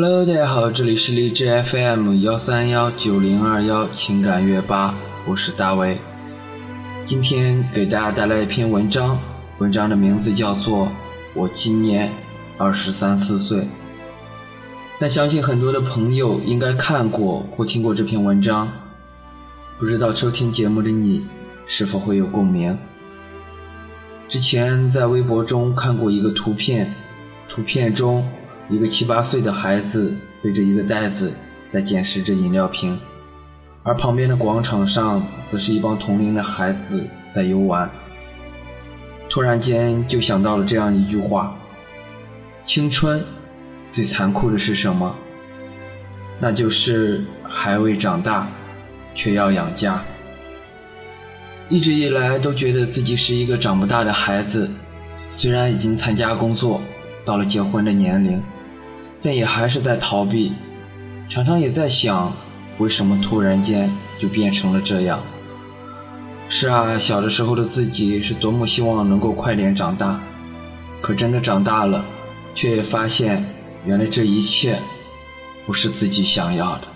Hello，大家好，这里是荔枝 FM 幺三幺九零二幺情感乐吧，我是大卫。今天给大家带来一篇文章，文章的名字叫做《我今年二十三四岁》。但相信很多的朋友应该看过或听过这篇文章，不知道收听节目的你是否会有共鸣？之前在微博中看过一个图片，图片中一个七八岁的孩子背着一个袋子在捡拾着饮料瓶，而旁边的广场上则是一帮同龄的孩子在游玩。突然间就想到了这样一句话：青春最残酷的是什么？那就是还未长大，却要养家。一直以来都觉得自己是一个长不大的孩子，虽然已经参加工作，到了结婚的年龄，但也还是在逃避。常常也在想，为什么突然间就变成了这样？是啊，小的时候的自己是多么希望能够快点长大，可真的长大了，却也发现，原来这一切，不是自己想要的。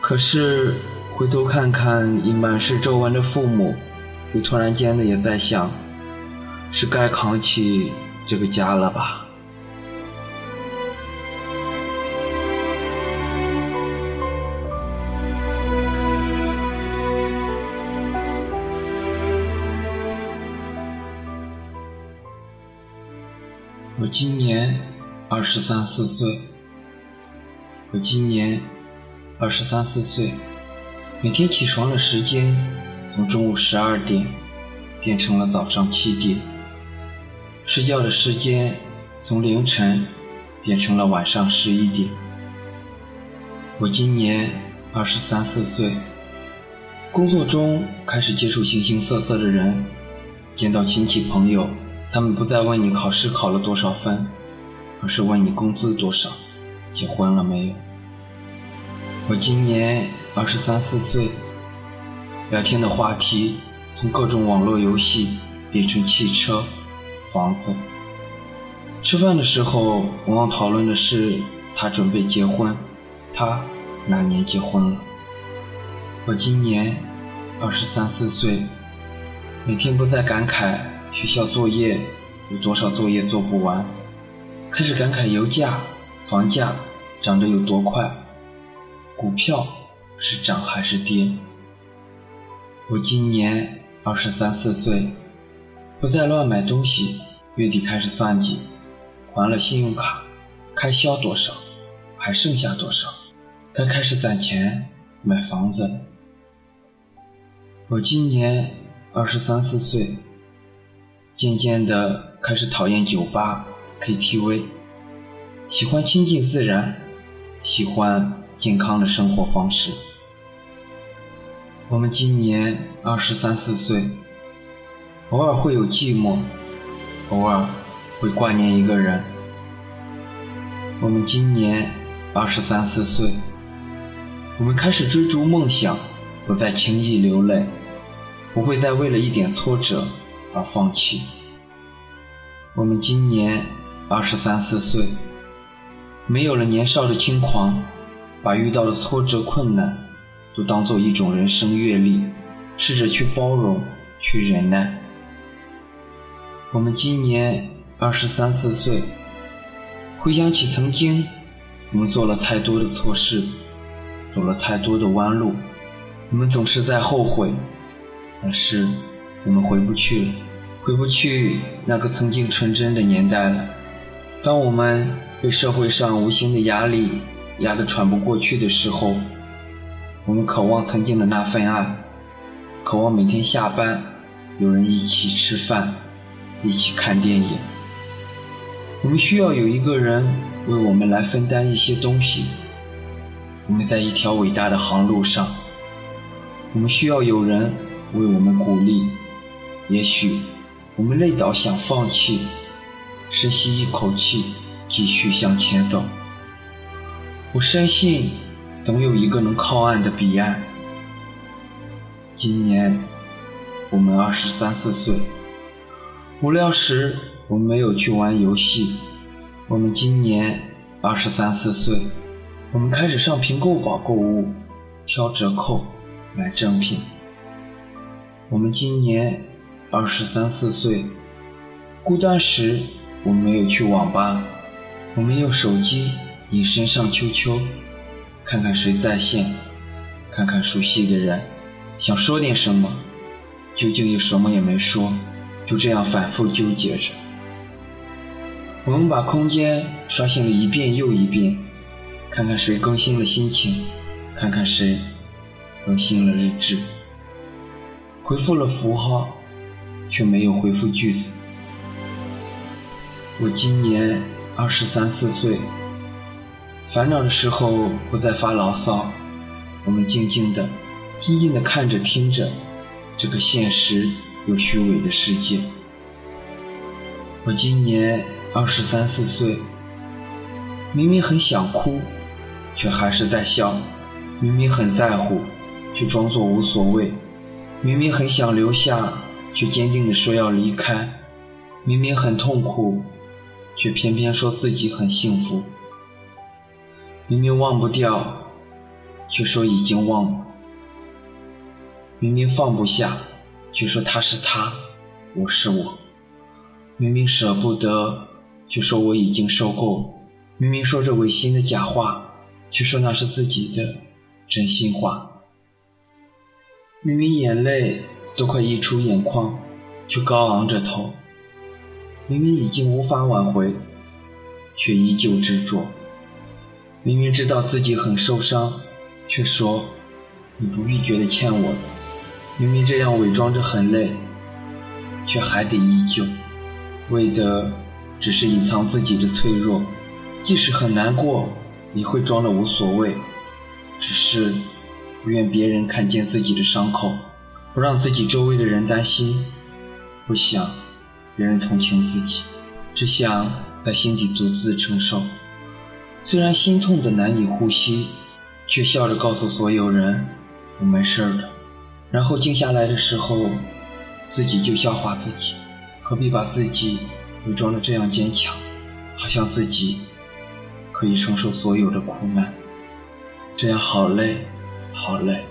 可是。回头看看已满是皱纹的父母，又突然间的也在想，是该扛起这个家了吧？今年二十三四岁，我今年二十三四岁。每天起床的时间从中午十二点变成了早上七点，睡觉的时间从凌晨变成了晚上十一点。我今年二十三四岁，工作中开始接触形形色色的人，见到亲戚朋友，他们不再问你考试考了多少分，而是问你工资多少，结婚了没有。我今年。二十三四岁，聊天的话题从各种网络游戏变成汽车、房子。吃饭的时候，往往讨论的是他准备结婚，他哪年结婚了？我今年二十三四岁，每天不再感慨学校作业有多少作业做不完，开始感慨油价、房价涨得有多快，股票。是涨还是跌？我今年二十三四岁，不再乱买东西。月底开始算计，还了信用卡，开销多少，还剩下多少？该开始攒钱买房子。我今年二十三四岁，渐渐的开始讨厌酒吧、KTV，喜欢亲近自然，喜欢健康的生活方式。我们今年二十三四岁，偶尔会有寂寞，偶尔会挂念一个人。我们今年二十三四岁，我们开始追逐梦想，不再轻易流泪，不会再为了一点挫折而放弃。我们今年二十三四岁，没有了年少的轻狂，把遇到的挫折困难。都当做一种人生阅历，试着去包容，去忍耐。我们今年二十三四岁，回想起曾经，我们做了太多的错事，走了太多的弯路，我们总是在后悔。但是我们回不去了，回不去那个曾经纯真的年代了。当我们被社会上无形的压力压得喘不过去的时候，我们渴望曾经的那份爱，渴望每天下班有人一起吃饭，一起看电影。我们需要有一个人为我们来分担一些东西。我们在一条伟大的航路上，我们需要有人为我们鼓励。也许我们累倒想放弃，深吸一口气，继续向前走。我深信。总有一个能靠岸的彼岸。今年我们二十三四岁，无聊时我们没有去玩游戏。我们今年二十三四岁，我们开始上拼购宝购物，挑折扣，买正品。我们今年二十三四岁，孤单时我没有去网吧，我们用手机隐身上 QQ，看看谁在线，看看熟悉的人，想说点什么，究竟又什么也没说，就这样反复纠结着。我们把空间刷新了一遍又一遍，看看谁更新了心情，看看谁更新了日志，回复了符号，却没有回复句子。我今年二十三四岁，烦恼的时候不再发牢骚，我们静静的、静静的看着、听着这个现实又虚伪的世界。我今年。二十三四岁，明明很想哭，却还是在笑；明明很在乎，却装作无所谓；明明很想留下，却坚定地说要离开；明明很痛苦，却偏偏说自己很幸福；明明忘不掉，却说已经忘了；明明放不下，却说他是他，我是我；明明舍不得。却说我已经受够，明明说着违心的假话，却说那是自己的真心话。明明眼泪都快溢出眼眶，却高昂着头。明明已经无法挽回，却依旧执着。明明知道自己很受伤，却说你不必觉得欠我的。明明这样伪装着很累，却还得依旧，为的。只是隐藏自己的脆弱，即使很难过，也会装的无所谓。只是不愿别人看见自己的伤口，不让自己周围的人担心，不想别人同情自己，只想在心底独自承受。虽然心痛的难以呼吸，却笑着告诉所有人我没事的。然后静下来的时候，自己就笑话自己，何必把自己。伪装的这样坚强，好像自己可以承受所有的苦难，这样好累，好累。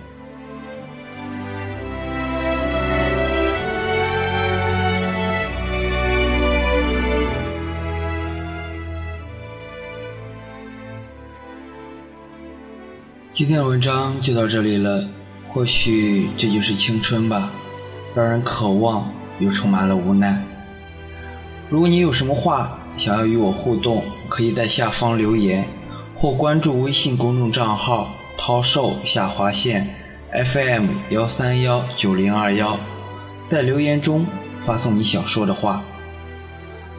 今天的文章就到这里了，或许这就是青春吧，让人渴望又充满了无奈。如果你有什么话想要与我互动，可以在下方留言，或关注微信公众账号“涛寿下划线 FM 幺三幺九零二幺”，在留言中发送你想说的话。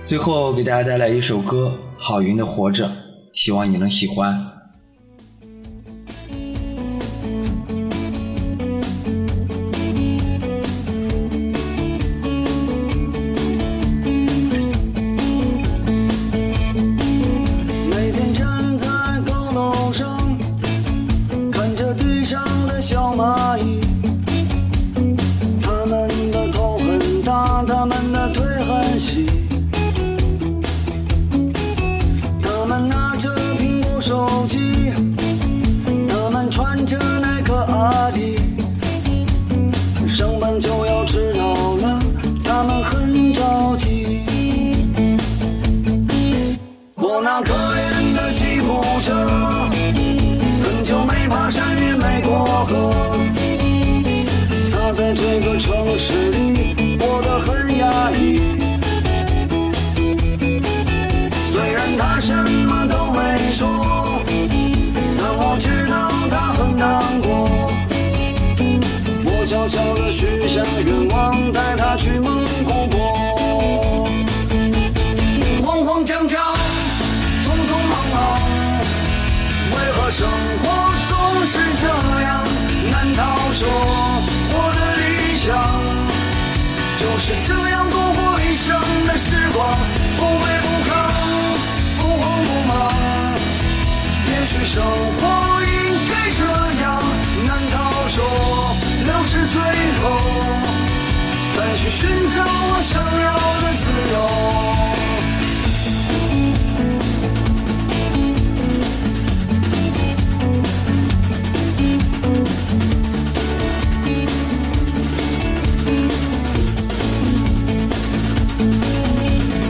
最后给大家带来一首歌《郝云的活着》，希望你能喜欢。悄悄的许下愿望带他去蒙古国。慌慌张张匆匆忙忙为何生活总是这样难道说我的理想？就是这样度过一生的时光不卑不亢不慌不忙。也许生活是最后再去寻找我想要的自由。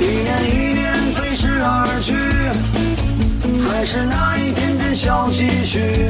一年一年飞逝而去还是那一点点小积蓄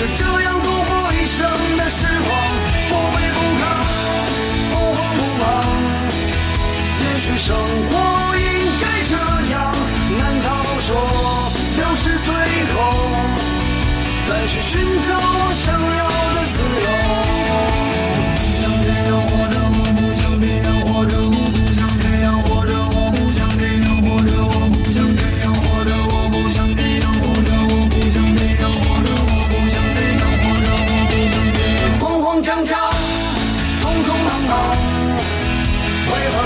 就这样度过一生的时光？不卑不亢，不慌不忙。也许生活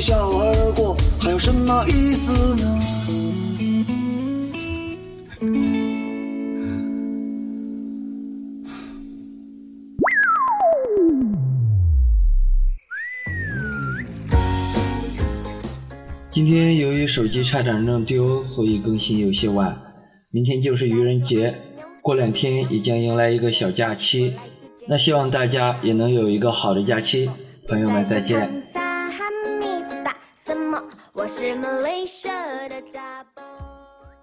一笑而过，还有什么意思呢？今天由于手机差点弄丢，所以更新有些晚。明天就是愚人节，过两天也将迎来一个小假期。那希望大家也能有一个好的假期，朋友们再见。